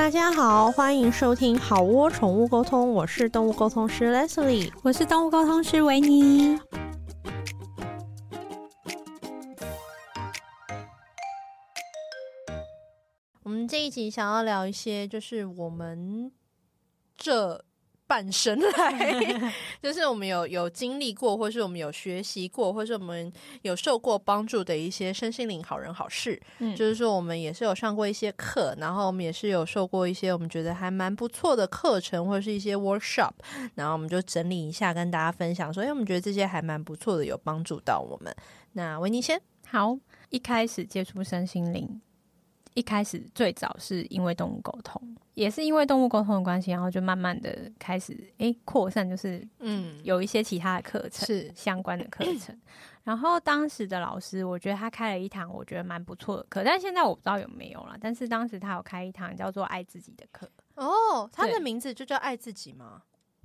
大家好，欢迎收听好窝宠物沟通，我是动物沟通师 Leslie，我是动物沟通师维尼。我们这一集想要聊一些，就是我们这。半生来，就是我们有有经历过，或是我们有学习过，或是我们有受过帮助的一些身心灵好人好事。嗯，就是说我们也是有上过一些课，然后我们也是有受过一些我们觉得还蛮不错的课程，或者是一些 workshop。然后我们就整理一下跟大家分享，说，哎，我们觉得这些还蛮不错的，有帮助到我们。那维尼先好，一开始接触身心灵，一开始最早是因为动物沟通。也是因为动物沟通的关系，然后就慢慢的开始诶扩散，就是嗯有一些其他的课程是相关的课 程。然后当时的老师，我觉得他开了一堂我觉得蛮不错的课，但是现在我不知道有没有了。但是当时他有开一堂叫做“爱自己”的课哦，他的名字就叫“爱自己”吗？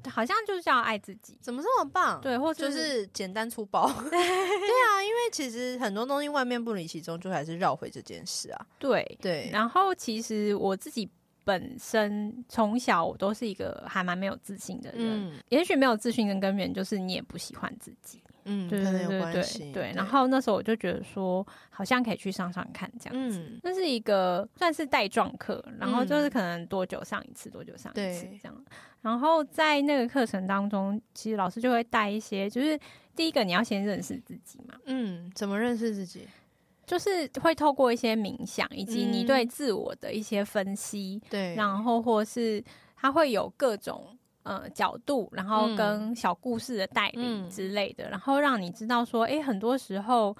好像就是叫“爱自己”，怎么这么棒？对，或者就是简单粗暴。对啊，因为其实很多东西外面不离其中，就还是绕回这件事啊。对对，然后其实我自己。本身从小我都是一个还蛮没有自信的人，嗯、也许没有自信的根源就是你也不喜欢自己，嗯，对对对对对，然后那时候我就觉得说，好像可以去上上看这样子，那、嗯、是一个算是带状课，然后就是可能多久上一次，多久上一次这样。然后在那个课程当中，其实老师就会带一些，就是第一个你要先认识自己嘛，嗯，怎么认识自己？就是会透过一些冥想，以及你对自我的一些分析，嗯、对，然后或是他会有各种呃角度，然后跟小故事的带领之类的，嗯、然后让你知道说，诶，很多时候，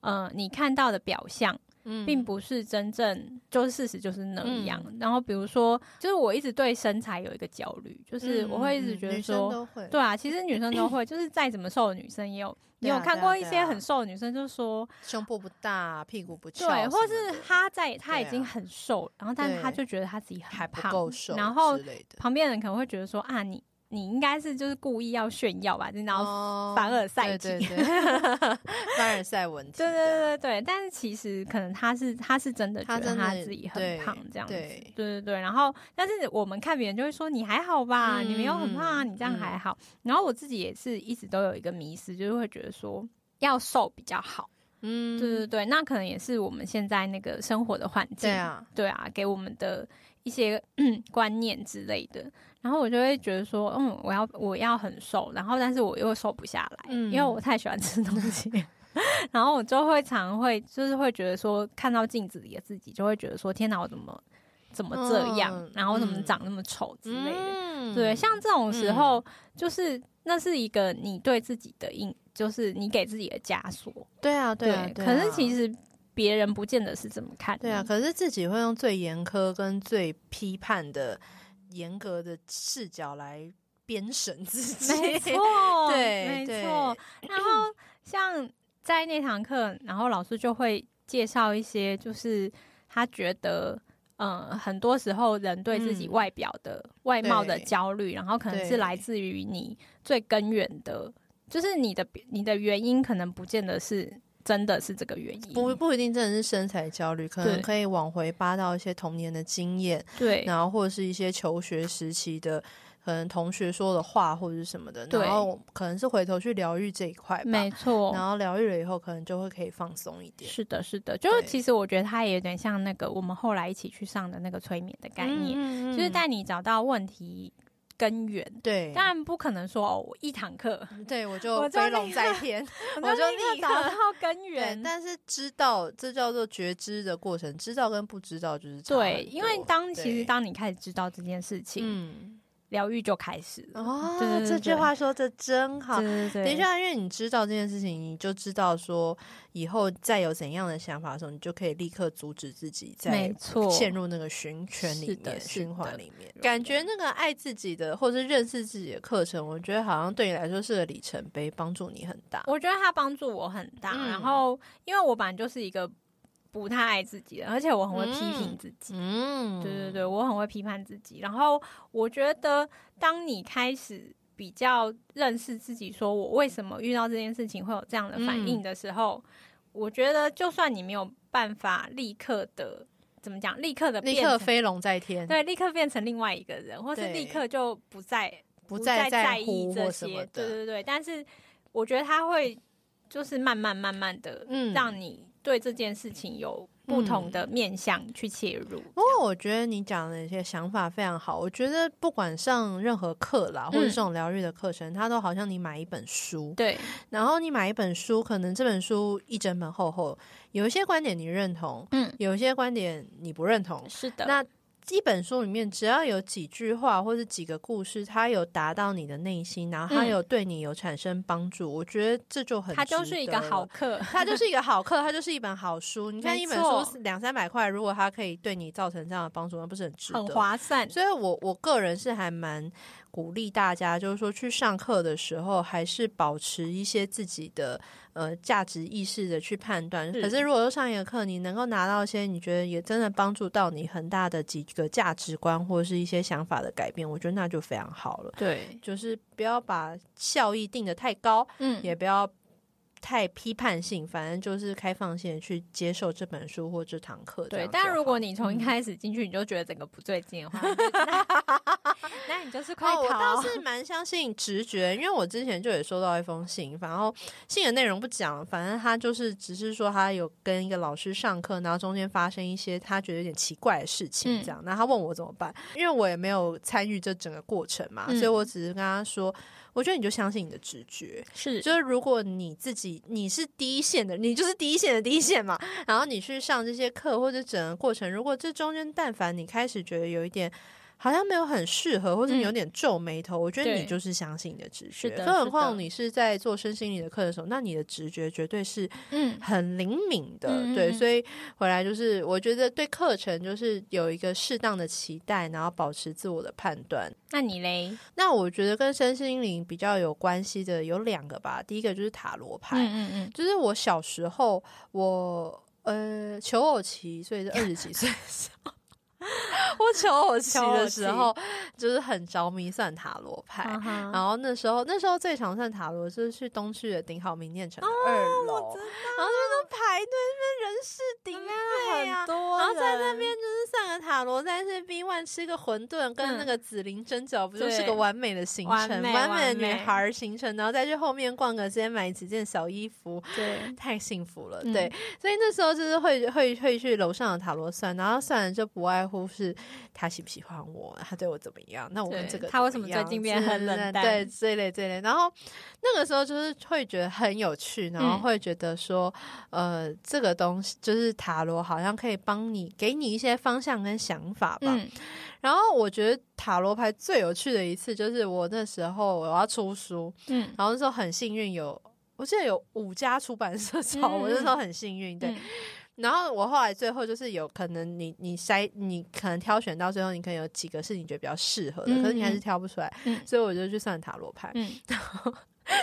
呃，你看到的表象。嗯，并不是真正就是事实就是那样。嗯、然后比如说，就是我一直对身材有一个焦虑，就是我会一直觉得说，对啊，其实女生都会，就是再怎么瘦的女生也有，你有看过一些很瘦的女生，就是说胸部不大，屁股不翘，对，或是她在她已经很瘦，然后但是她就觉得她自己很胖，还不够瘦，然后旁边人可能会觉得说啊你。你应该是就是故意要炫耀吧，然后凡尔赛体，凡尔赛文体。对对对对，但是其实可能他是他是真的觉得他自己很胖这样子。对对对，然后但是我们看别人就会说你还好吧，你没有很胖啊，你这样还好。然后我自己也是一直都有一个迷思，就是会觉得说要瘦比较好。嗯，对对对，那可能也是我们现在那个生活的环境，对啊，对啊，给我们的一些 观念之类的。然后我就会觉得说，嗯，我要我要很瘦，然后但是我又瘦不下来，嗯，因为我太喜欢吃东西，然后我就会常会就是会觉得说，看到镜子里的自己，就会觉得说，天哪，我怎么怎么这样，嗯、然后怎么长那么丑之类的，嗯、对，像这种时候，嗯、就是那是一个你对自己的印，就是你给自己的枷锁，对啊，对啊，对啊，可是其实别人不见得是怎么看，对啊，可是自己会用最严苛跟最批判的。严格的视角来编审自己，没 错，对，没错。然后像在那堂课，然后老师就会介绍一些，就是他觉得，嗯，很多时候人对自己外表的外貌的焦虑，然后可能是来自于你最根源的，就是你的你的原因，可能不见得是。真的是这个原因，不不一定真的是身材焦虑，可能可以往回扒到一些童年的经验，对，然后或者是一些求学时期的可能同学说的话或者是什么的，对。然后可能是回头去疗愈这一块，没错，然后疗愈了以后，可能就会可以放松一点。是的，是的，就是其实我觉得它也有点像那个我们后来一起去上的那个催眠的概念，嗯、就是带你找到问题。根源对，当然不可能说哦，我一堂课，对 我就飞龙在天，我就立刻找到根源。但是知道这叫做觉知的过程，知道跟不知道就是对，因为当其实当你开始知道这件事情，嗯。疗愈就开始了哦，对对对对，这句话说的真好。对对对，等一下，因为你知道这件事情，你就知道说以后再有怎样的想法的时候，你就可以立刻阻止自己在陷入那个循圈里面、循环里面。感觉那个爱自己的或者是认识自己的课程，我觉得好像对你来说是个里程碑，帮助你很大。我觉得它帮助我很大。嗯、然后，因为我本来就是一个。不太爱自己了，而且我很会批评自己。嗯，对对对，我很会批判自己。然后我觉得，当你开始比较认识自己，说我为什么遇到这件事情会有这样的反应的时候，嗯、我觉得就算你没有办法立刻的怎么讲，立刻的立刻飞龙在天，对，立刻变成另外一个人，或是立刻就不再不再在意这些，对对对。但是我觉得他会就是慢慢慢慢的，嗯，让你对这件事情有。不同的面向去切入，不过我觉得你讲的一些想法非常好。我觉得不管上任何课啦，或者这种疗愈的课程，它都好像你买一本书，对。然后你买一本书，可能这本书一整本厚厚，有一些观点你认同，嗯，有一些观点你不认同，是的。那一本书里面只要有几句话或者几个故事，它有达到你的内心，然后它有对你有产生帮助，嗯、我觉得这就很，它就是一个好课，它就是一个好课，它就是一本好书。你看一本书两三百块，如果它可以对你造成这样的帮助，那不是很值得？很划算。所以我我个人是还蛮。鼓励大家，就是说去上课的时候，还是保持一些自己的呃价值意识的去判断。是。可是，如果说上一个课，你能够拿到一些你觉得也真的帮助到你很大的几个价值观或者是一些想法的改变，我觉得那就非常好了。对，就是不要把效益定得太高，嗯，也不要。太批判性，反正就是开放性去接受这本书或这堂课。对，但如果你从一开始进去你就觉得整个不对劲的话，那你就是快逃。我倒是蛮相信直觉，因为我之前就也收到一封信，然后信的内容不讲，反正他就是只是说他有跟一个老师上课，然后中间发生一些他觉得有点奇怪的事情，这样，那、嗯、他问我怎么办，因为我也没有参与这整个过程嘛，嗯、所以我只是跟他说。我觉得你就相信你的直觉，是，就是如果你自己你是第一线的，你就是第一线的第一线嘛，然后你去上这些课或者整个过程，如果这中间但凡你开始觉得有一点。好像没有很适合，或者你有点皱眉头。嗯、我觉得你就是相信你的直觉，更何况你是在做身心灵的课的时候，那你的直觉绝对是嗯很灵敏的。嗯、对，所以回来就是我觉得对课程就是有一个适当的期待，然后保持自我的判断。那你嘞？那我觉得跟身心灵比较有关系的有两个吧。第一个就是塔罗牌，嗯嗯嗯，就是我小时候我呃求偶期，所以是二十几岁的时候。我求我期的时候，就是很着迷算塔罗牌，然后那时候那时候最常算塔罗，就是去东区的顶好名店城二楼，然后那边排队，那边人事鼎沸啊，然后在那边就是算个塔罗，在那 B one 吃个馄饨，跟那个紫菱蒸饺，不就是个完美的行程，完美的女孩行程，然后再去后面逛个街，买几件小衣服，对，太幸福了，对，所以那时候就是会会会去楼上的塔罗算，然后算了就不爱。乎是他喜不喜欢我，他对我怎么样？那我跟这个他为什么最近变很冷淡？对，这类这类。然后那个时候就是会觉得很有趣，然后会觉得说，嗯、呃，这个东西就是塔罗，好像可以帮你给你一些方向跟想法吧。嗯、然后我觉得塔罗牌最有趣的一次，就是我那时候我要出书，嗯，然后那时候很幸运有，我记得有五家出版社找我，那时候很幸运，对。嗯然后我后来最后就是有可能你你筛你可能挑选到最后你可能有几个是你觉得比较适合的，嗯、可是你还是挑不出来，嗯、所以我就去算塔罗牌。嗯、然后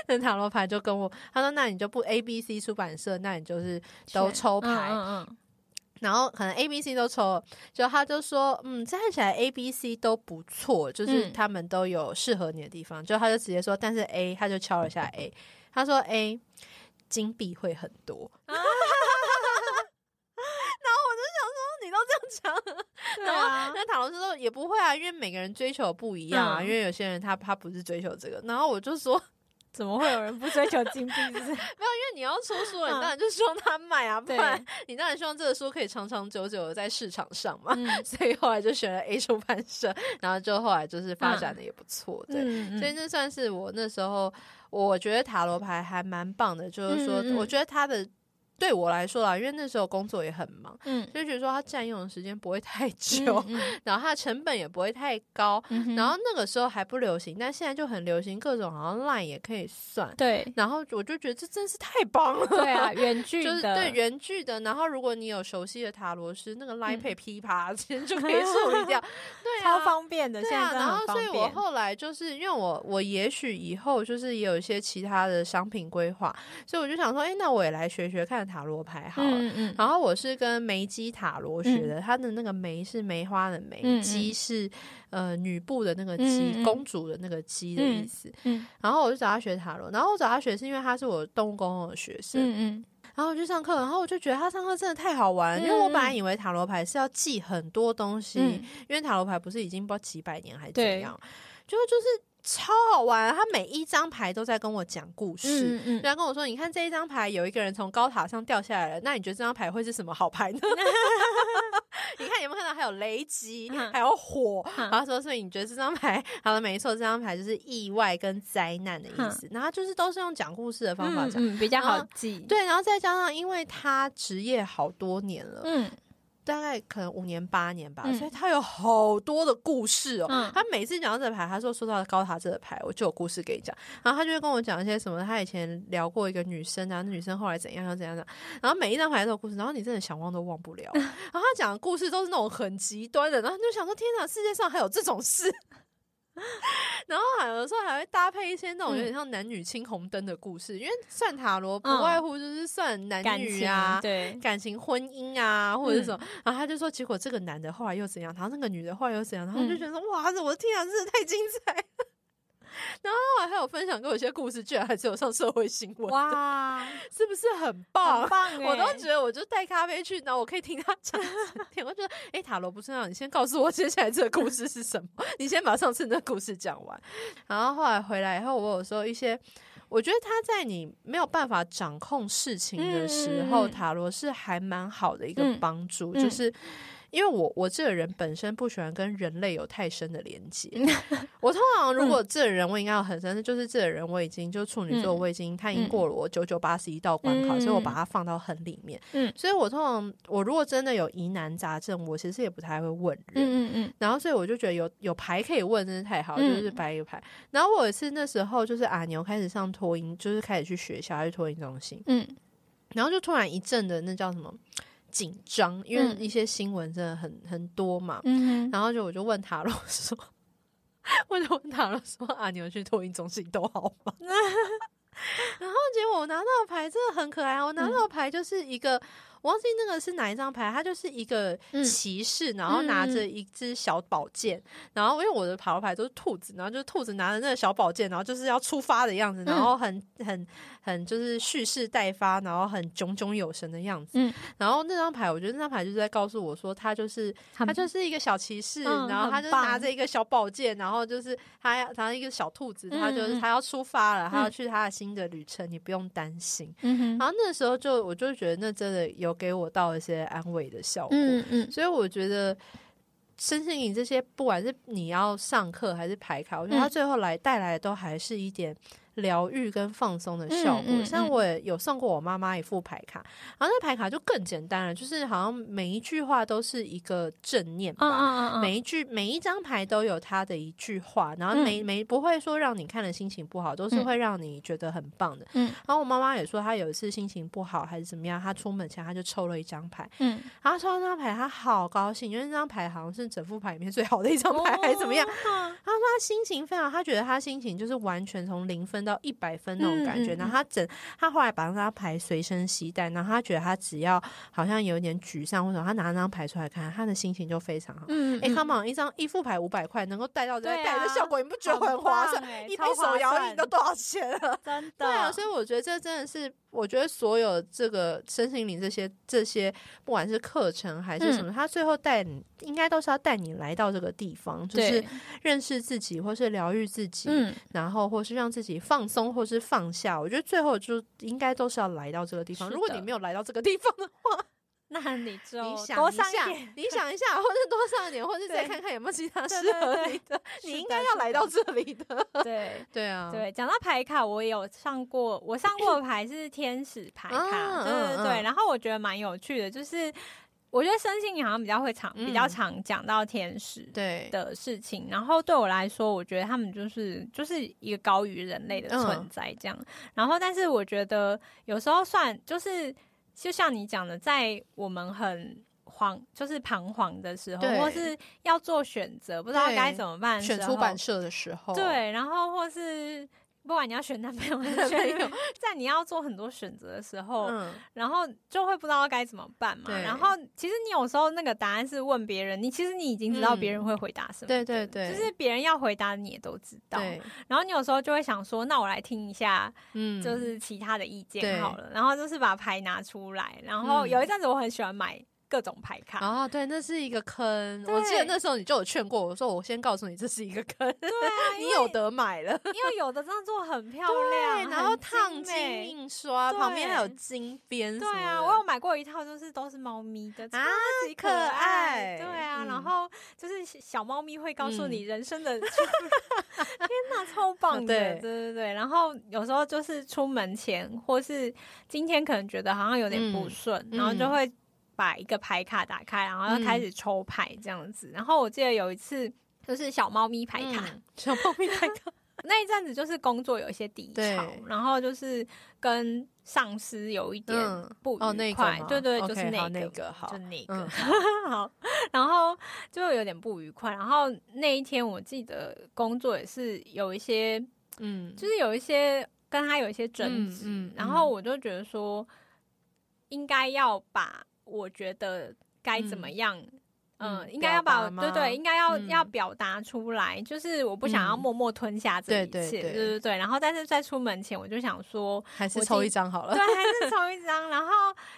那塔罗牌就跟我他说：“那你就不 A B C 出版社，那你就是都抽牌。嗯”嗯嗯。然后可能 A B C 都抽了，就他就说：“嗯，看起来 A B C 都不错，就是他们都有适合你的地方。嗯”就他就直接说：“但是 A，他就敲了一下 A，他说 A 金币会很多。啊”然后那塔罗师说也不会啊，因为每个人追求不一样啊。嗯、因为有些人他他不是追求这个，然后我就说，怎么会有人不追求金币？是 没有，因为你要出书了，你当然就希望他卖啊，不然你当然希望这个书可以长长久久的在市场上嘛。嗯、所以后来就选了 A 出版社，然后就后来就是发展的也不错，对。嗯、所以这算是我那时候我觉得塔罗牌还蛮棒的，就是说我觉得他的。对我来说啦，因为那时候工作也很忙，嗯，就觉得说它占用的时间不会太久，嗯。嗯、然后它的成本也不会太高，嗯、然后那个时候还不流行，但现在就很流行，各种好像 Line 也可以算，对，然后我就觉得这真是太棒了，对啊，远距的，就是对远距的，然后如果你有熟悉的塔罗师，那个 Line Pay 噼啪 其实就可以处理掉，对啊，超方便的，对啊，然后所以我后来就是因为我我也许以后就是也有一些其他的商品规划，所以我就想说，哎，那我也来学学看塔罗牌好。嗯嗯，然后我是跟梅基塔罗学的，它的那个梅是梅花的梅，姬是呃女部的那个姬，公主的那个姬的意思。嗯，然后我就找他学塔罗，然后我找他学是因为他是我动物沟通的学生。嗯嗯，然后我去上课，然后我就觉得他上课真的太好玩，嗯、因为我本来以为塔罗牌是要记很多东西，嗯、因为塔罗牌不是已经不知道几百年还是怎样，就就是。超好玩，他每一张牌都在跟我讲故事，嗯嗯，然后跟我说：“你看这一张牌，有一个人从高塔上掉下来了，那你觉得这张牌会是什么好牌呢？” 你看有没有看到还有雷击，还有火？然后说：“所以你觉得这张牌好了？没错，这张牌就是意外跟灾难的意思。然后就是都是用讲故事的方法讲，比较好记。对，然后再加上，因为他职业好多年了，嗯。”大概可能五年八年吧，嗯、所以他有好多的故事哦。嗯、他每次讲到这个牌，他说说到高塔这个牌，我就有故事给你讲。然后他就会跟我讲一些什么，他以前聊过一个女生啊，那女生后来怎样又怎样的。然后每一张牌都有故事，然后你真的想忘都忘不了。然后他讲的故事都是那种很极端的，然后你就想说：天哪，世界上还有这种事！然后还有的时候还会搭配一些那种有点像男女青红灯的故事，嗯、因为算塔罗不外乎就是算男女啊，对感情、婚姻啊，或者是什么。嗯、然后他就说，结果这个男的后来又怎样？然后那个女的后来又怎样？然后就觉得说，嗯、哇，我的天啊，真的太精彩！然后我还有分享给我一些故事，居然还是有上社会新闻，哇，是不是很棒？很棒，我都觉得我就带咖啡去，然后我可以听他讲。天，我觉得，哎，塔罗不是让你先告诉我接下来这个故事是什么，你先把上次那个故事讲完。然后后来回来以后，我有时候一些，我觉得他在你没有办法掌控事情的时候，嗯、塔罗是还蛮好的一个帮助，嗯、就是。因为我我这个人本身不喜欢跟人类有太深的连接。我通常如果这个人我应该要很深，就是这个人我已经就处女座，我已经他已经过了我九九八十一道关卡，所以我把它放到很里面。嗯，所以我通常我如果真的有疑难杂症，我其实也不太会问人。嗯嗯，然后所以我就觉得有有牌可以问真是太好，就是白一个牌。然后我是那时候就是阿牛开始上托婴，就是开始去学校去托婴中心。嗯，然后就突然一阵的那叫什么？紧张，因为一些新闻真的很很多嘛，嗯、然后就我就问塔罗说，我就问塔罗说啊，你们去托运中心都好吗？然后结果我拿到的牌真的很可爱，我拿到的牌就是一个。我忘记那个是哪一张牌，他就是一个骑士，嗯、然后拿着一只小宝剑，嗯、然后因为我的塔罗牌都是兔子，然后就是兔子拿着那个小宝剑，然后就是要出发的样子，然后很很很就是蓄势待发，然后很炯炯有神的样子。嗯、然后那张牌，我觉得那张牌就是在告诉我说，他就是他就是一个小骑士，嗯、然后他就拿着一个小宝剑，然后就是他要他一个小兔子，他就是他要出发了，他要去他的新的旅程，你不用担心。嗯、然后那时候就我就觉得那真的有。给我到一些安慰的效果，嗯嗯，所以我觉得身心灵这些，不管是你要上课还是排卡，我觉得他最后来带来的都还是一点。疗愈跟放松的效果，嗯嗯嗯、像我也有送过我妈妈一副牌卡，然后那牌卡就更简单了，就是好像每一句话都是一个正念吧，每一句每一张牌都有它的一句话，然后每、嗯、每不会说让你看了心情不好，都是会让你觉得很棒的。嗯，然后我妈妈也说，她有一次心情不好还是怎么样，她出门前她就抽了一张牌，嗯，然后抽到那张牌，她好高兴，因为那张牌好像是整副牌里面最好的一张牌，还是怎么样？她说她心情非常，她觉得她心情就是完全从零分。到一百分那种感觉，嗯嗯、然后他整他后来把那张牌随身携带，然后他觉得他只要好像有点沮丧或者他拿那张牌出来看，他的心情就非常好。嗯，哎，Come on，一张一副牌五百块，能够带到这，带的效果你不觉得很划算？欸、一杯手摇饮都多少钱了？真的，对啊，所以我觉得这真的是。我觉得所有这个身心灵这些这些，不管是课程还是什么，嗯、他最后带你，应该都是要带你来到这个地方，就是认识自己，或是疗愈自己，嗯、然后或是让自己放松，或是放下。我觉得最后就应该都是要来到这个地方。如果你没有来到这个地方的话，那你就你想一下，你想一下，或者多上一点，或者再看看有没有其他适合你的。你应该要来到这里的。对 对啊，对。讲到牌卡，我也有上过，我上过的牌是天使牌卡，对对对。然后我觉得蛮有趣的，就是我觉得身心灵好像比较会常比较常讲到天使对的事情。然后对我来说，我觉得他们就是就是一个高于人类的存在这样。然后，但是我觉得有时候算就是。就像你讲的，在我们很慌，就是彷徨的时候，或是要做选择，不知道该怎么办，选出版社的时候，对，然后或是不管你要选男朋友还是 选女友，在你要做很多选择的时候，嗯，然后就会不知道该怎么办嘛。然后其实你有时候那个答案是问别人，你其实你已经知道别人会回答什么。对对对，就是别人要回答你也都知道。然后你有时候就会想说，那我来听一下，嗯，就是其他的意见好了。然后就是把牌拿出来，然后有一阵子我很喜欢买。各种牌卡哦，对，那是一个坑。我记得那时候你就有劝过我说：“我先告诉你，这是一个坑。”对啊，你有得买了，因为有的这样做很 漂亮，然后烫金印刷，旁边还有金边。对啊，我有买过一套，就是都是猫咪的，超级可爱。对啊，嗯、然后就是小猫咪会告诉你人生的，嗯、天哪，超棒的！对，对对对。然后有时候就是出门前，或是今天可能觉得好像有点不顺，嗯、然后就会。把一个牌卡打开，然后要开始抽牌这样子。嗯、然后我记得有一次就是小猫咪牌卡，嗯、小猫咪牌卡 那一阵子就是工作有一些低潮，然后就是跟上司有一点不愉快。嗯哦那个、对对，就是那个，那个好，就那个、嗯、好。然后就有点不愉快。然后那一天我记得工作也是有一些，嗯，就是有一些跟他有一些争执。嗯嗯、然后我就觉得说，应该要把。我觉得该怎么样？嗯，嗯应该要把对对，应该要、嗯、要表达出来。就是我不想要默默吞下这一切，嗯、对对对。然后，但是在出门前，我就想说，还是抽一张好了。对，还是抽一张。然后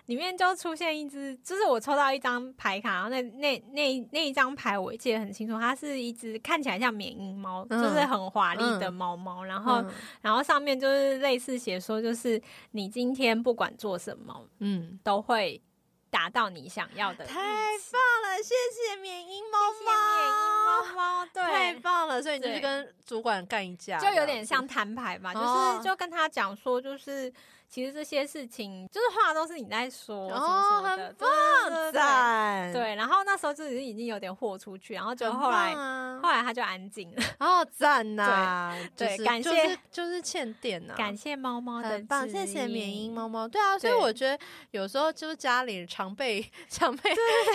里面就出现一只，就是我抽到一张牌卡，然后那那那那一张牌我记得很清楚，它是一只看起来像缅因猫，嗯、就是很华丽的猫猫。嗯、然后，嗯、然后上面就是类似写说，就是你今天不管做什么，嗯，都会。达到你想要的，太棒了！谢谢缅因猫猫，缅因猫猫，对，太棒了！所以你就去跟主管干一架，就有点像摊牌嘛，就是就跟他讲说，就是。其实这些事情就是话都是你在说，哦，很棒，赞，对。然后那时候就已经有点豁出去，然后就后来后来他就安静了，哦，赞呐，对，感谢就是欠电呐，感谢猫猫的，很棒，谢谢缅因猫猫，对啊，所以我觉得有时候就是家里常备 常备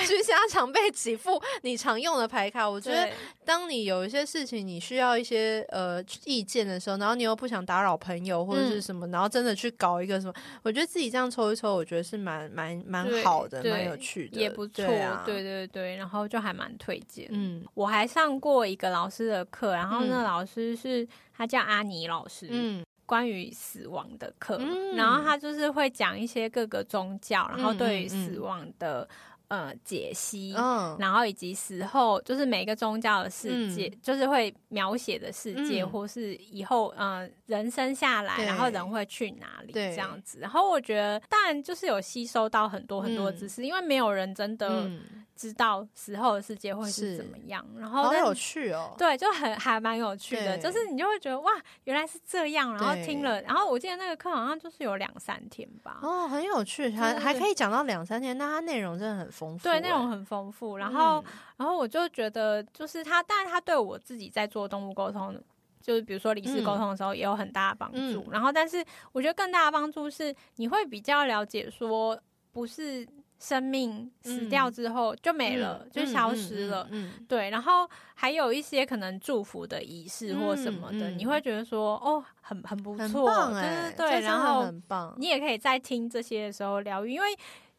居家常备几副你常用的牌卡，我觉得当你有一些事情你需要一些呃意见的时候，然后你又不想打扰朋友或者是什么，然后真的去搞。一个什么？我觉得自己这样抽一抽，我觉得是蛮蛮蛮好的，蛮有趣的，也不错。对，啊、对对对，然后就还蛮推荐。嗯，我还上过一个老师的课，然后那老师是他叫阿尼老师，嗯，关于死亡的课，嗯、然后他就是会讲一些各个宗教，然后对于死亡的。呃，解析，嗯，然后以及死后，就是每个宗教的世界，嗯、就是会描写的世界，嗯、或是以后，呃，人生下来，然后人会去哪里这样子。然后我觉得，当然就是有吸收到很多很多知识，嗯、因为没有人真的。嗯知道死后的世界会是怎么样，然后好有趣哦，对，就很还蛮有趣的，就是你就会觉得哇，原来是这样，然后听了，然后我记得那个课好像就是有两三天吧，哦，很有趣，还还可以讲到两三天，那它内容真的很丰富，对，内容很丰富，然后、嗯、然后我就觉得就是他，但是他对我自己在做动物沟通，就是比如说理事沟通的时候也有很大的帮助，嗯、然后但是我觉得更大的帮助是你会比较了解说不是。生命死掉之后就没了，嗯、就消失了。嗯，嗯嗯对。然后还有一些可能祝福的仪式或什么的，你会觉得说，哦，很很不错，对对对。然后很棒。你也可以在听这些的时候疗愈，因为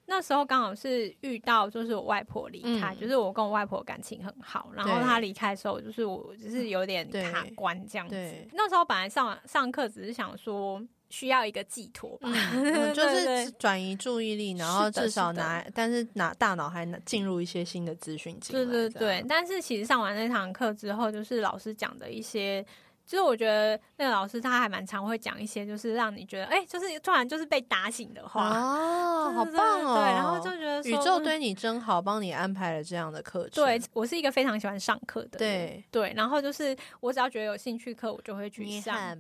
那时候刚好是遇到，就是我外婆离开，嗯、就是我跟我外婆感情很好，然后她离开的时候，就是我就是有点卡关这样子。那时候本来上上课只是想说。需要一个寄托吧，嗯，就是转移注意力，然后至少拿，但是拿大脑还能进入一些新的资讯进来。对对对，但是其实上完那堂课之后，就是老师讲的一些，就是我觉得那个老师他还蛮常会讲一些，就是让你觉得，哎，就是突然就是被打醒的话。哦，好棒哦！对，然后就觉得宇宙对你真好，帮你安排了这样的课程。对，我是一个非常喜欢上课的。对对，然后就是我只要觉得有兴趣课，我就会去上。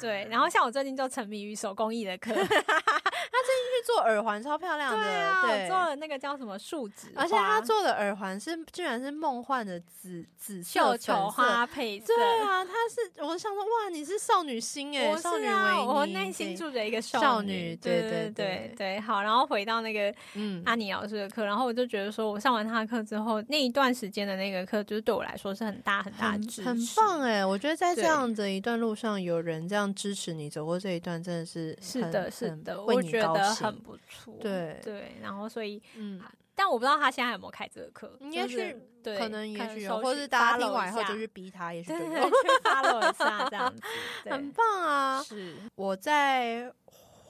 对，然后像我最近就沉迷于手工艺的课，他 最近去做耳环，超漂亮的。对啊，对，做了那个叫什么树脂，而且他做的耳环是居然是梦幻的紫紫绣球花配色。对啊，他是我想说，哇，你是少女心哎，少女维尼，我内心住着一个少女。对对对对，好，然后回到那个嗯阿尼老师的课，然后我就觉得说，我上完他的课之后，那一段时间的那个课，就是对我来说是很大很大的支持，很棒哎，我觉得在这样的一段路上，有人这样支持你走过这一段，真的是是的，是的，我觉得很不错。对对，然后所以嗯，但我不知道他现在有没有开这个课，应该是对，可能也许有，或者是大家听完以后就去逼他，也是对，去 follow 一下这样子，很棒啊！是我在。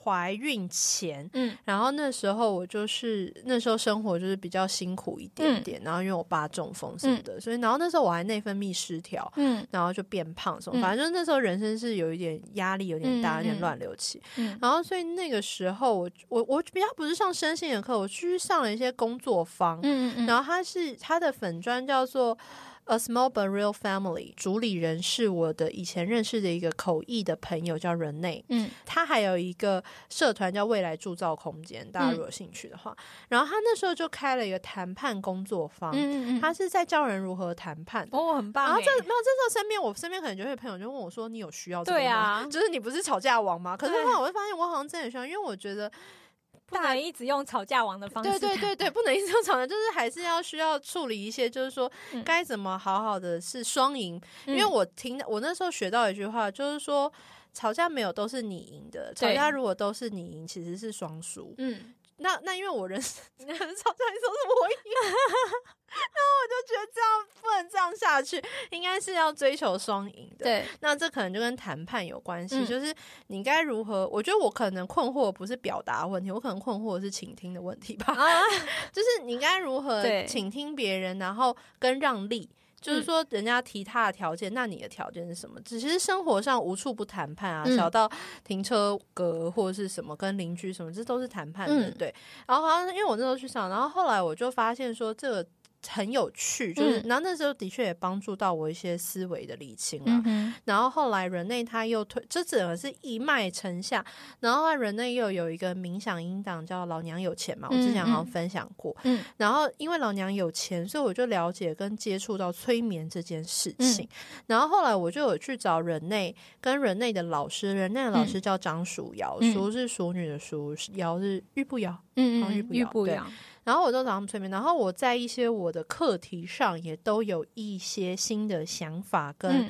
怀孕前，嗯，然后那时候我就是那时候生活就是比较辛苦一点点，嗯、然后因为我爸中风什么的，嗯、所以然后那时候我还内分泌失调，嗯，然后就变胖什么，嗯、反正就是那时候人生是有一点压力，有点大，有点乱流期，嗯，然后所以那个时候我我我比较不是上身心的课，我去上了一些工作坊，嗯嗯，然后他是他的粉专叫做。A small but real family，主理人是我的以前认识的一个口译的朋友，叫人内。嗯，他还有一个社团叫未来铸造空间，大家如果有兴趣的话。嗯、然后他那时候就开了一个谈判工作坊，嗯嗯，他是在教人如何谈判。哦，很棒。然后这没有这时候身边，我身边可能就会朋友就问我说：“你有需要这个吗？对啊，就是你不是吵架王吗？”可是后来我会发现，我好像真的很需要，因为我觉得。不能一直用吵架王的方式。对对对对，不能一直用吵架，就是还是要需要处理一些，就是说该怎么好好的是双赢。嗯、因为我听我那时候学到一句话，就是说吵架没有都是你赢的，吵架如果都是你赢，其实是双输。嗯。那那因为我人生吵架的时候是我赢，然后 我就觉得这样不能这样下去，应该是要追求双赢的。对，那这可能就跟谈判有关系，嗯、就是你该如何？我觉得我可能困惑不是表达问题，我可能困惑的是倾听的问题吧。啊、就是你该如何倾听别人，然后跟让利。就是说，人家提他的条件，嗯、那你的条件是什么？只是生活上无处不谈判啊，嗯、小到停车格或者是什么，跟邻居什么，这都是谈判对。然后好像因为我那时候去上，然后后来我就发现说这个。很有趣，就是，然后那时候的确也帮助到我一些思维的理清了。嗯、然后后来人类他又推，这整个是一脉承下。然后人类又有一个冥想音档叫《老娘有钱》嘛，我之前好像分享过。嗯，然后因为老娘有钱，所以我就了解跟接触到催眠这件事情。嗯、然后后来我就有去找人类，跟人类的老师，人类的老师叫张淑瑶，淑、嗯、是淑女的淑，瑶是玉不摇，嗯嗯，玉不一样。然后我就找他们催眠，然后我在一些我的课题上也都有一些新的想法跟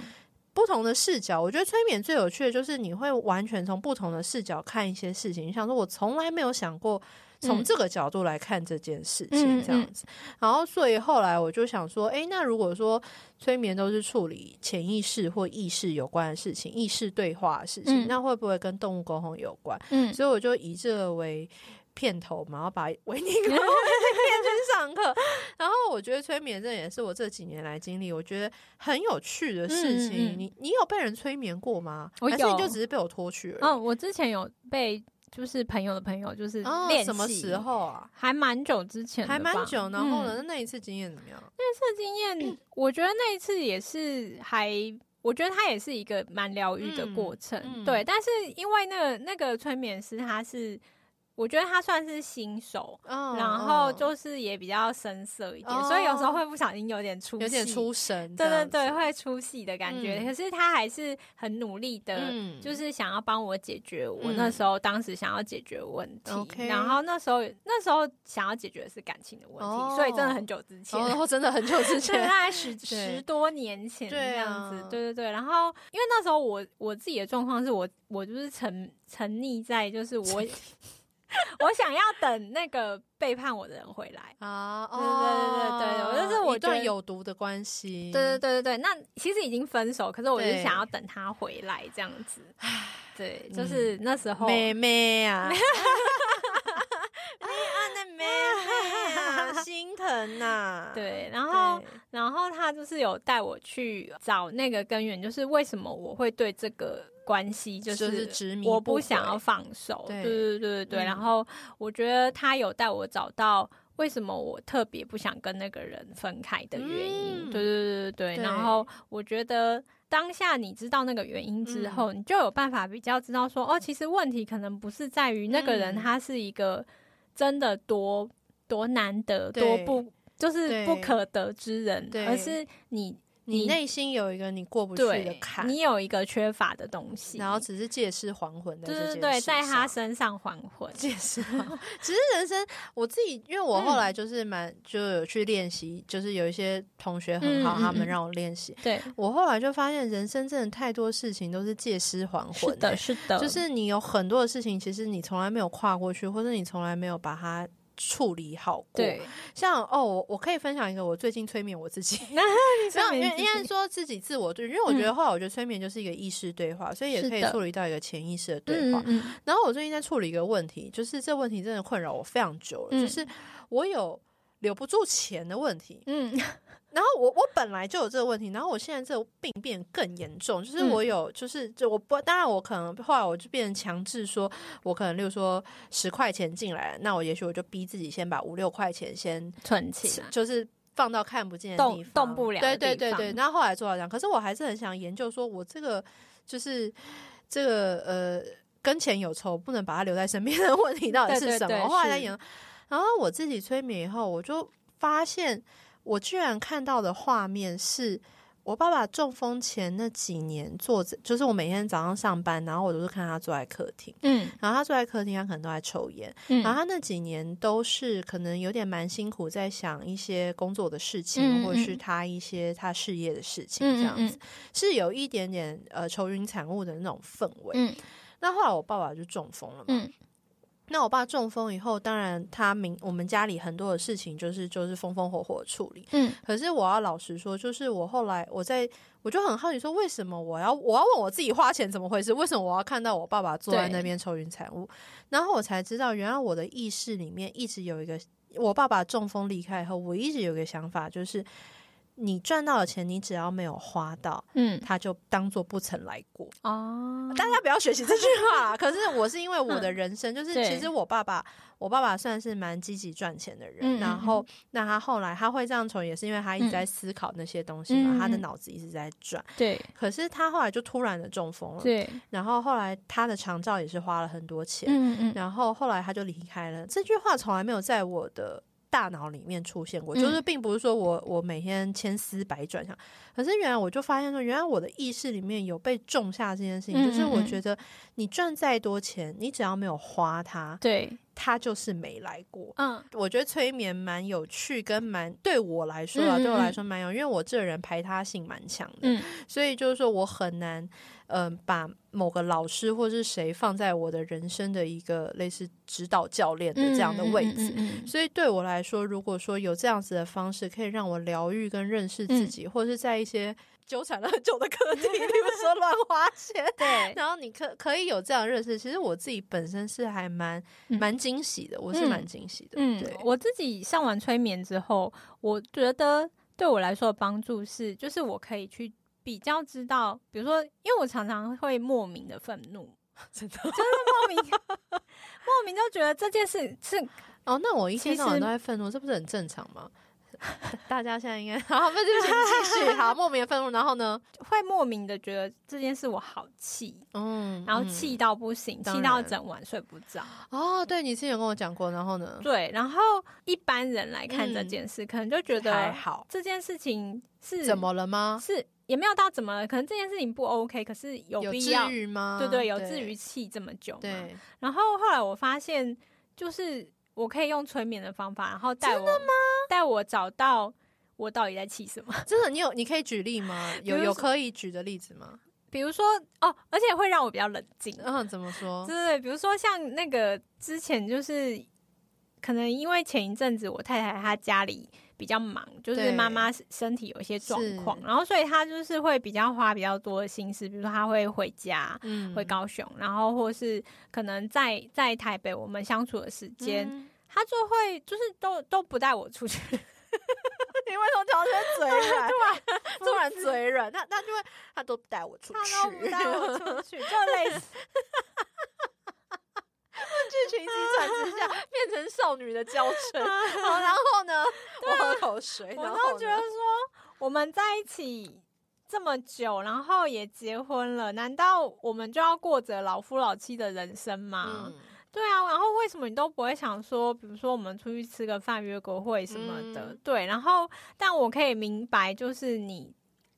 不同的视角。嗯、我觉得催眠最有趣的就是你会完全从不同的视角看一些事情。你想说，我从来没有想过从这个角度来看这件事情，这样子。然后所以后来我就想说，诶，那如果说催眠都是处理潜意识或意识有关的事情，意识对话的事情，嗯、那会不会跟动物沟通有关？嗯，所以我就以这个为。片头嘛，然后把维尼给骗去上课，然后我觉得催眠这也是我这几年来经历，我觉得很有趣的事情。嗯、你你有被人催眠过吗？还是你就只是被我拖去了？嗯，我之前有被，就是朋友的朋友，就是练习、哦、什么时候啊？还蛮久之前，还蛮久。然后呢，嗯、那一次经验怎么样？那次经验，我觉得那一次也是还，我觉得它也是一个蛮疗愈的过程。嗯嗯、对，但是因为那个那个催眠师他是。我觉得他算是新手，嗯、然后就是也比较生涩一点，嗯、所以有时候会不小心有点出戏，有点出神，对对对，会出戏的感觉。嗯、可是他还是很努力的，嗯、就是想要帮我解决我那时候当时想要解决的问题。嗯、然后那时候那时候想要解决的是感情的问题，哦、所以真的很久之前，然后、哦、真的很久之前，大概十十多年前这样子。对，啊、对对对，然后因为那时候我我自己的状况是我我就是沉沉溺在就是我。我想要等那个背叛我的人回来啊！对对对对对，我就是我一段有毒的关系。对对对对对，那其实已经分手，可是我就想要等他回来这样子。对，就是那时候妹妹啊，你爱的妹疼呐。对，然后然后他就是有带我去找那个根源，就是为什么我会对这个。关系就是执迷，我不想要放手。对对对对对，然后我觉得他有带我找到为什么我特别不想跟那个人分开的原因。对对对对对，然后我觉得当下你知道那个原因之后，嗯、你就有办法比较知道说，哦，其实问题可能不是在于那个人他是一个真的多多难得、多不就是不可得之人，而是你。你内心有一个你过不去的坎，你有一个缺乏的东西，然后只是借尸还魂的，对对对，在他身上还魂，借尸还魂。其实人生，我自己，因为我后来就是蛮、嗯、就有去练习，就是有一些同学很好，嗯、他们让我练习。对。我后来就发现，人生真的太多事情都是借尸还魂、欸，是的，是的，就是你有很多的事情，其实你从来没有跨过去，或者你从来没有把它。处理好过，对，像哦，我我可以分享一个我最近催眠我自己，没有应该说自己自我对，因为我觉得后来我觉得催眠就是一个意识对话，所以也可以处理到一个潜意识的对话。然后我最近在处理一个问题，就是这问题真的困扰我非常久了，就是我有留不住钱的问题，嗯。然后我我本来就有这个问题，然后我现在这个病变更严重，就是我有就是就我不当然我可能后来我就变成强制说，我可能例如说十块钱进来了，那我也许我就逼自己先把五六块钱先存起来，就是放到看不见的地方，动动不了，对对对对。然后后来做到这样，可是我还是很想研究，说我这个就是这个呃跟钱有仇，不能把它留在身边的问题到底是什么？对对对，后来在研，然后我自己催眠以后，我就发现。我居然看到的画面是我爸爸中风前那几年坐着，就是我每天早上上班，然后我都是看他坐在客厅，嗯，然后他坐在客厅，他可能都在抽烟，嗯，然后他那几年都是可能有点蛮辛苦，在想一些工作的事情，嗯，或者是他一些他事业的事情，这样子，是有一点点呃愁云惨雾的那种氛围，嗯，那后来我爸爸就中风了嘛，嗯。那我爸中风以后，当然他明我们家里很多的事情就是就是风风火火处理。嗯，可是我要老实说，就是我后来我在我就很好奇说，为什么我要我要问我自己花钱怎么回事？为什么我要看到我爸爸坐在那边愁云惨雾？然后我才知道，原来我的意识里面一直有一个，我爸爸中风离开以后，我一直有一个想法，就是。你赚到的钱，你只要没有花到，嗯，他就当做不曾来过哦。大家不要学习这句话。可是我是因为我的人生，就是其实我爸爸，我爸爸算是蛮积极赚钱的人。然后，那他后来他会这样从，也是因为他一直在思考那些东西嘛，他的脑子一直在转。对。可是他后来就突然的中风了。对。然后后来他的长照也是花了很多钱。嗯嗯。然后后来他就离开了。这句话从来没有在我的。大脑里面出现过，就是并不是说我我每天千丝百转想，可是原来我就发现说，原来我的意识里面有被种下这件事情，就是我觉得你赚再多钱，你只要没有花它，对，它就是没来过。嗯，我觉得催眠蛮有趣，跟蛮对我来说啊，对我来说蛮有，因为我这人排他性蛮强的，所以就是说我很难。嗯、呃，把某个老师或是谁放在我的人生的一个类似指导教练的这样的位置，所以对我来说，如果说有这样子的方式，可以让我疗愈跟认识自己，嗯、或者是在一些纠缠了很久的课题，比如说乱花钱，对，然后你可可以有这样认识，其实我自己本身是还蛮蛮惊喜的，我是蛮惊喜的。嗯，对，我自己上完催眠之后，我觉得对我来说的帮助是，就是我可以去。比较知道，比如说，因为我常常会莫名的愤怒，真的，就是莫名 莫名就觉得这件事是哦，那我一天到晚都在愤怒，这不是很正常吗？大家现在应该 好，那就继续好，莫名的愤怒，然后呢，会莫名的觉得这件事我好气，嗯，然后气到不行，气到整晚睡不着。哦，对，你之前有跟我讲过，然后呢？对，然后一般人来看这件事，可能就觉得还好，这件事情是怎么了吗？是。也没有到怎么了，可能这件事情不 OK，可是有必要吗？对对，有至于气这么久吗？对。然后后来我发现，就是我可以用催眠的方法，然后带我带我找到我到底在气什么。真的，你有你可以举例吗？有有可以举的例子吗？比如说哦，而且会让我比较冷静。嗯，怎么说？对对，比如说像那个之前就是，可能因为前一阵子我太太她家里。比较忙，就是妈妈身体有一些状况，然后所以她就是会比较花比较多的心思，比如说她会回家，嗯，回高雄，然后或是可能在在台北我们相处的时间，嗯、他就会就是都都不带我出去。你为什么突然嘴软？突然突然嘴软，那那就会他都不带我出去，他都不带我出去，就类似。剧情急转直下，变成少女的娇嗔。然后呢，我喝口水。我都觉得说，我们在一起这么久，然后也结婚了，难道我们就要过着老夫老妻的人生吗？嗯、对啊，然后为什么你都不会想说，比如说我们出去吃个饭、约个会什么的？嗯、对，然后但我可以明白，就是你，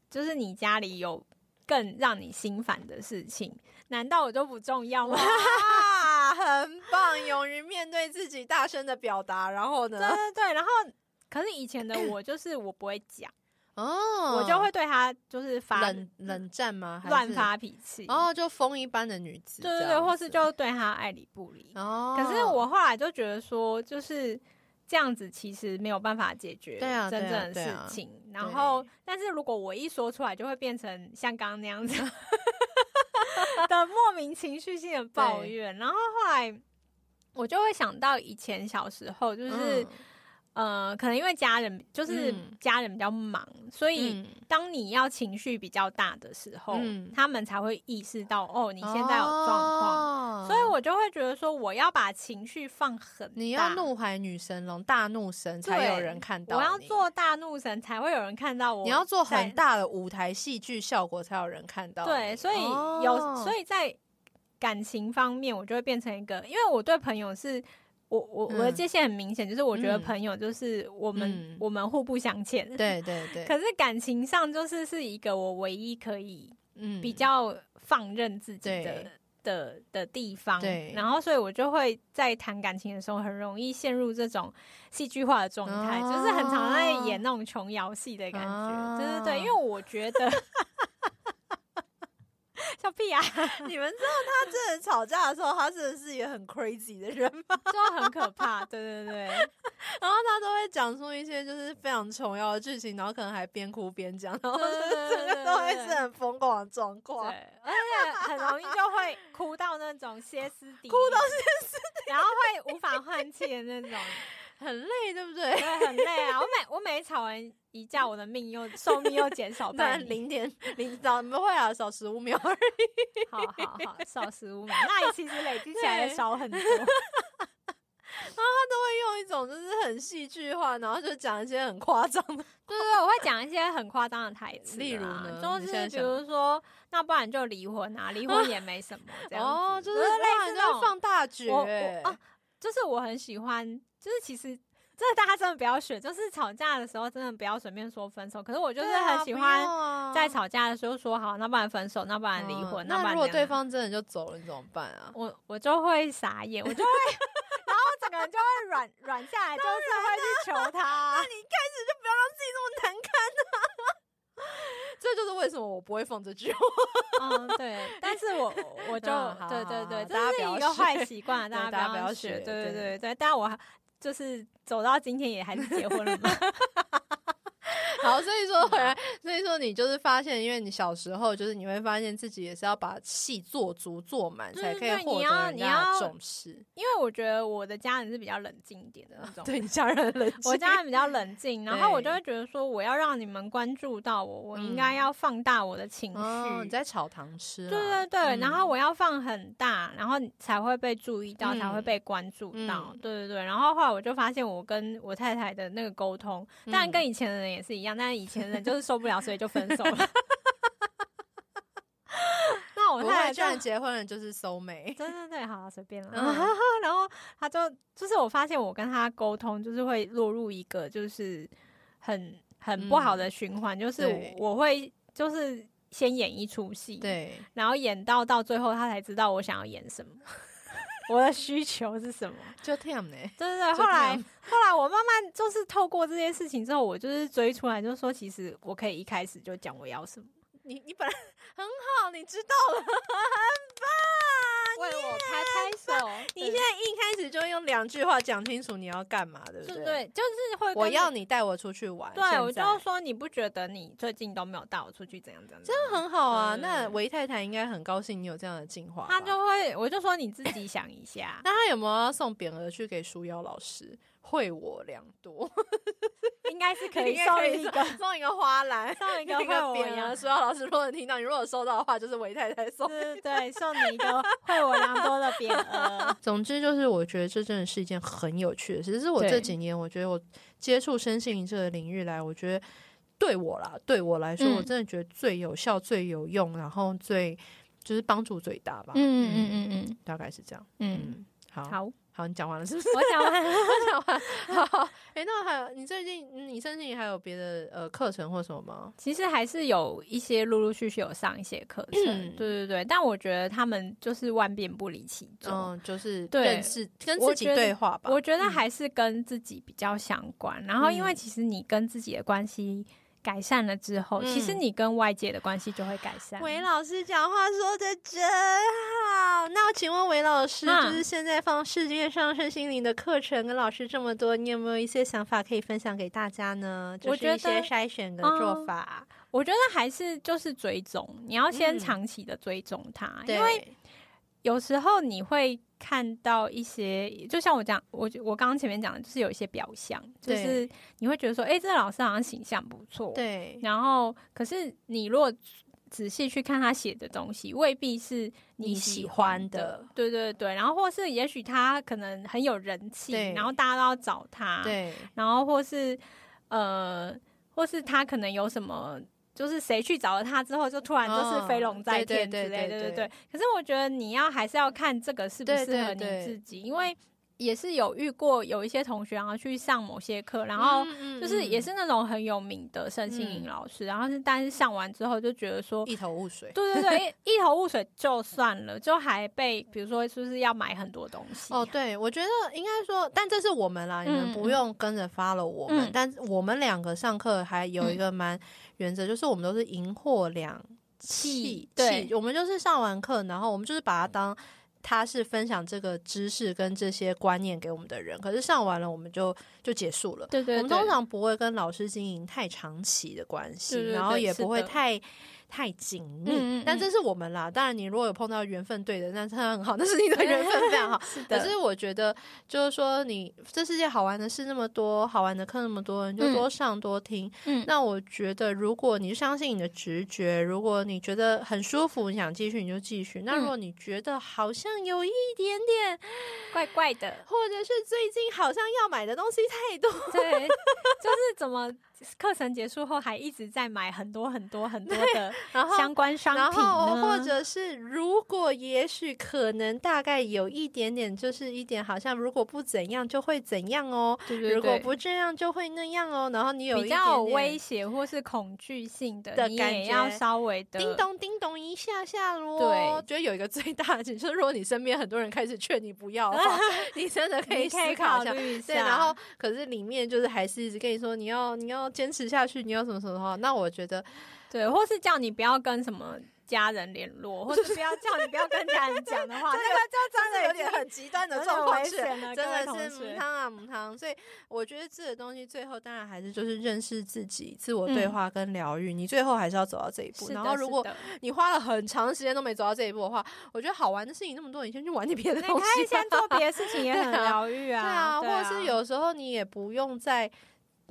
就是你家里有更让你心烦的事情，难道我就不重要吗？很棒，勇于面对自己，大声的表达，然后呢？对对对，然后可是以前的我就是我不会讲。哦，我就会对他就是发冷冷战吗？乱发脾气，哦，就风一般的女子，对对对，或是就对他爱理不理。哦，可是我后来就觉得说，就是这样子其实没有办法解决真正的事情。然后，但是如果我一说出来，就会变成像刚刚那样子的莫名情绪性的抱怨。然后后来我就会想到以前小时候，就是。呃，可能因为家人就是家人比较忙，嗯、所以当你要情绪比较大的时候，嗯、他们才会意识到哦，你现在有状况，哦、所以我就会觉得说，我要把情绪放很大，你要怒海女神龙，大怒神才有人看到，我要做大怒神才会有人看到我，你要做很大的舞台戏剧效果才有人看到，对，所以有，哦、所以在感情方面，我就会变成一个，因为我对朋友是。我我我的界限很明显，就是我觉得朋友就是我们、嗯、我们互不相欠，对对对。可是感情上就是是一个我唯一可以嗯比较放任自己的、嗯、的的地方，对。然后所以我就会在谈感情的时候很容易陷入这种戏剧化的状态，哦、就是很常在演那种琼瑶戏的感觉，哦、对对对。因为我觉得。笑屁啊！你们知道他真的吵架的时候，他真的是一个很 crazy 的人吗？就很可怕，对对对。然后他都会讲出一些就是非常重要的剧情，然后可能还边哭边讲，然后整个都会是很疯狂的状况。对，而且很容易就会哭到那种歇斯底里，哭到歇斯底里，然后会无法换气的那种。很累，对不对？对，很累啊！我每我每吵完一架，我的命又寿命又减少 半零点零，少不会啊，少十五秒而已。好好好，少十五秒，那其实累积起来也少很多。然后他都会用一种就是很戏剧化，然后就讲一些很夸张的，对对对，我会讲一些很夸张的台词，例如呢，就是比如说，那不然就离婚啊，离婚也没什么这样子，哦，就是类似那种放大绝啊，就是我很喜欢。就是其实，这大家真的不要学。就是吵架的时候，真的不要随便说分手。可是我就是很喜欢在吵架的时候说好，那不然分手，那不然离婚。那如果对方真的就走了，你怎么办啊？我我就会傻眼，我就会，然后整个人就会软软下来，就是会去求他。那你一开始就不要让自己那么难堪啊！这就是为什么我不会放这句话。嗯，对。但是我我就对对对，这是一个坏习惯，大家不要学。对对对对，但我。就是走到今天也还是结婚了吗？好，所以说回来，所以说你就是发现，因为你小时候就是你会发现自己也是要把戏做足做满，才可以获得人家的重视。因为我觉得我的家人是比较冷静一点的那种，对，你家人冷 静，我家人比较冷静，然后我就会觉得说，我要让你们关注到我，我应该要放大我的情绪。你在炒糖吃，对对对，然后我要放很大，然后才会被注意到，才会被关注到。对对对，然后后来我就发现，我跟我太太的那个沟通，当然跟以前的人也是一样。但以前人就是受不了，所以就分手了。那我太太居然结婚了，就是 soul mate。对对对，好，随便了。然后他就就是我发现我跟他沟通，就是会落入一个就是很很不好的循环，就是我会就是先演一出戏，对，然后演到到最后，他才知道我想要演什么。我的需求是什么？就这样呢？对对对。后来后来，我慢慢就是透过这件事情之后，我就是追出来，就是说，其实我可以一开始就讲我要什么。你你本来很好，你知道了，很棒，为我拍拍手。你现在一开始就用两句话讲清楚你要干嘛，对不对？对，就是会。我要你带我出去玩。对，我就说你不觉得你最近都没有带我出去，怎样怎样？这样很好啊。那维太太应该很高兴你有这样的进化。他就会，我就说你自己想一下。那他有没有要送匾额去给书妖老师？惠我良多，应该是可以 送一个送一个花篮，送一个 匾额。书妖老师，如果听到你，如果收到的话，就是韦太太送。对对，送你一个惠我良多的匾额。总之就是，我觉得这真的是一件很有趣的事。其实我这几年，我觉得我接触身心灵这个领域来，我觉得对我啦，对我来说，嗯、我真的觉得最有效、最有用，然后最就是帮助最大吧。嗯嗯嗯嗯，大概是这样。嗯，嗯好。好好，你讲完了是不是？我讲完，我讲完。好，哎、欸，那还有你最近你身心灵还有别的呃课程或什么吗？其实还是有一些陆陆续续有上一些课程，嗯、对对对。但我觉得他们就是万变不离其宗，嗯，就是认识跟自己对话吧。我觉得还是跟自己比较相关。嗯、然后，因为其实你跟自己的关系。改善了之后，其实你跟外界的关系就会改善。韦、嗯、老师讲话说的真好。那我请问韦老师，嗯、就是现在放世界上身心灵的课程跟老师这么多，你有没有一些想法可以分享给大家呢？就是一些筛选的做法。我觉得还是就是追踪，你要先长期的追踪它，嗯、因为有时候你会。看到一些，就像我讲，我我刚刚前面讲的，就是有一些表象，就是你会觉得说，哎、欸，这个老师好像形象不错，对。然后，可是你如果仔细去看他写的东西，未必是你喜欢的，欢的对对对。然后，或是也许他可能很有人气，然后大家都要找他，对。然后，或是呃，或是他可能有什么。就是谁去找了他之后，就突然就是飞龙在天之类的，对对对。可是我觉得你要还是要看这个适不适合你自己，因为。也是有遇过有一些同学，然后去上某些课，然后就是也是那种很有名的身心灵老师，然后是但是上完之后就觉得说一头雾水，对对对，一头雾水就算了，就还被比如说是不是要买很多东西？哦，对，我觉得应该说，但这是我们啦，你们不用跟着 follow 我们，但我们两个上课还有一个蛮原则，就是我们都是银货两气，对，我们就是上完课，然后我们就是把它当。他是分享这个知识跟这些观念给我们的人，可是上完了我们就就结束了。对对对，我们通常不会跟老师经营太长期的关系，对对对，然后也不会太。太紧密，但这是我们啦。当然，你如果有碰到缘分对的，那他很好，那是你的 缘分非常好。可是我觉得，就是说，你这世界好玩的事那么多，好玩的课那么多，你就多上多听。嗯。那我觉得，如果你相信你的直觉，如果你觉得很舒服，你想继续，你就继续。那如果你觉得好像有一点点怪怪的，或者是最近好像要买的东西太多，对，就是怎么？课程结束后还一直在买很多很多很多的相关商品，然后或者是如果也许可能大概有一点点，就是一点好像如果不怎样就会怎样哦，对对对，如果不这样就会那样哦，然后你有一点点比较有威胁或是恐惧性的，的感觉，你也要稍微的叮咚叮咚一下下咯。对，觉得有一个最大的就是，如果你身边很多人开始劝你不要的话，你真的可以思考一下。一下对，然后可是里面就是还是一直跟你说你要你要。坚持下去，你要什么什么的话，那我觉得，对，或是叫你不要跟什么家人联络，或者不要叫你不要跟家人讲的话，这个就真的有点很极端的状况，真的是母汤啊母汤。所以我觉得这个东西最后当然还是就是认识自己、自我对话跟疗愈，你最后还是要走到这一步。然后如果你花了很长时间都没走到这一步的话，我觉得好玩的事情那么多，你先去玩点别的东西，你先做 别的事情也很疗愈啊。对啊，或者是有时候你也不用再。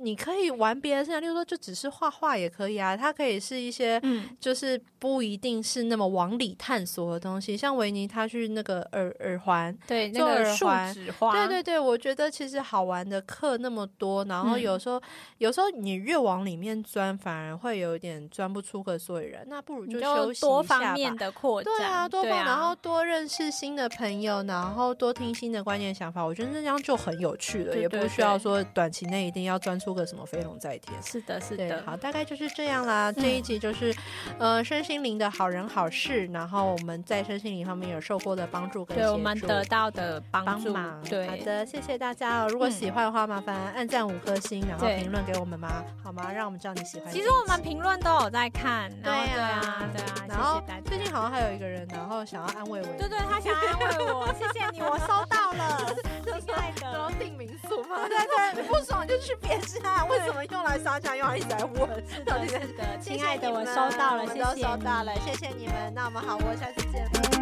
你可以玩别的事情，例如说就只是画画也可以啊。它可以是一些，就是不一定是那么往里探索的东西。嗯、像维尼他去那个耳耳环，对，那个耳环，对对对，我觉得其实好玩的课那么多，然后有时候、嗯、有时候你越往里面钻，反而会有点钻不出个所以然。那不如就休息一下。多方面的扩展，对啊，多方，啊、然后多认识新的朋友，然后多听新的观念想法。我觉得那样就很有趣了，对对对，也不需要说短期内一定要钻。出个什么飞龙在天？是的，是的。好，大概就是这样啦。嗯、这一集就是，呃，身心灵的好人好事。然后我们在身心灵方面有受过的帮助跟助，对我们得到的帮忙。对，好的，谢谢大家哦。如果喜欢的话，麻烦按赞五颗星，然后评论给我们吗？好吗？让我们知道你喜欢。其实我们评论都有在看。对啊，对啊。然后最近好像还有一个人，然后想要安慰我。对对，他想要安慰我。谢谢你，我收到了。亲爱的，都要订民宿吗？对对，不爽就去别是啊，为什么用来撒娇，用来一直在问？到底是的，亲爱的，我收到了，谢谢，都收到了，谢谢你们。那我们好，我下次见。